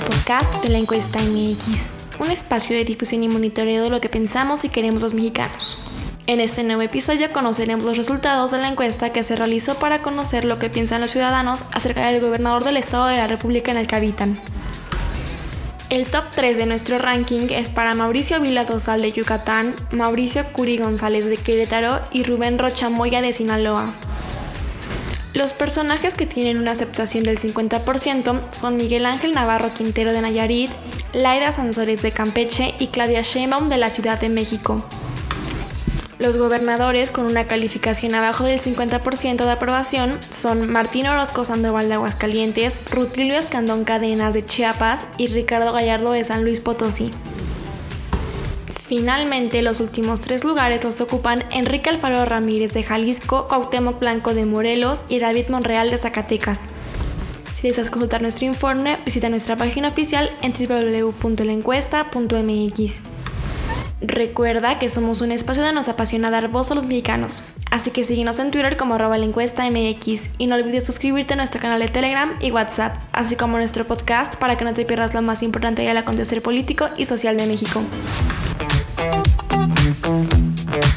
podcast de la encuesta MX, un espacio de difusión y monitoreo de lo que pensamos y queremos los mexicanos. En este nuevo episodio conoceremos los resultados de la encuesta que se realizó para conocer lo que piensan los ciudadanos acerca del gobernador del Estado de la República en el que. El top 3 de nuestro ranking es para Mauricio Vila Dosal de Yucatán, Mauricio Curi González de Querétaro y Rubén Rocha Moya de Sinaloa. Los personajes que tienen una aceptación del 50% son Miguel Ángel Navarro Quintero de Nayarit, Laida Sansores de Campeche y Claudia Sheinbaum de la Ciudad de México. Los gobernadores con una calificación abajo del 50% de aprobación son Martín Orozco Sandoval de Aguascalientes, Rutilio Escandón Cadenas de Chiapas y Ricardo Gallardo de San Luis Potosí. Finalmente, los últimos tres lugares los ocupan Enrique Alfaro Ramírez de Jalisco, Cuauhtémoc Blanco de Morelos y David Monreal de Zacatecas. Si deseas consultar nuestro informe, visita nuestra página oficial en www.lencuesta.mx. Recuerda que somos un espacio donde nos apasiona dar voz a los mexicanos, así que síguenos en Twitter como arroba la MX y no olvides suscribirte a nuestro canal de Telegram y WhatsApp, así como a nuestro podcast para que no te pierdas lo más importante del acontecer político y social de México. Yeah.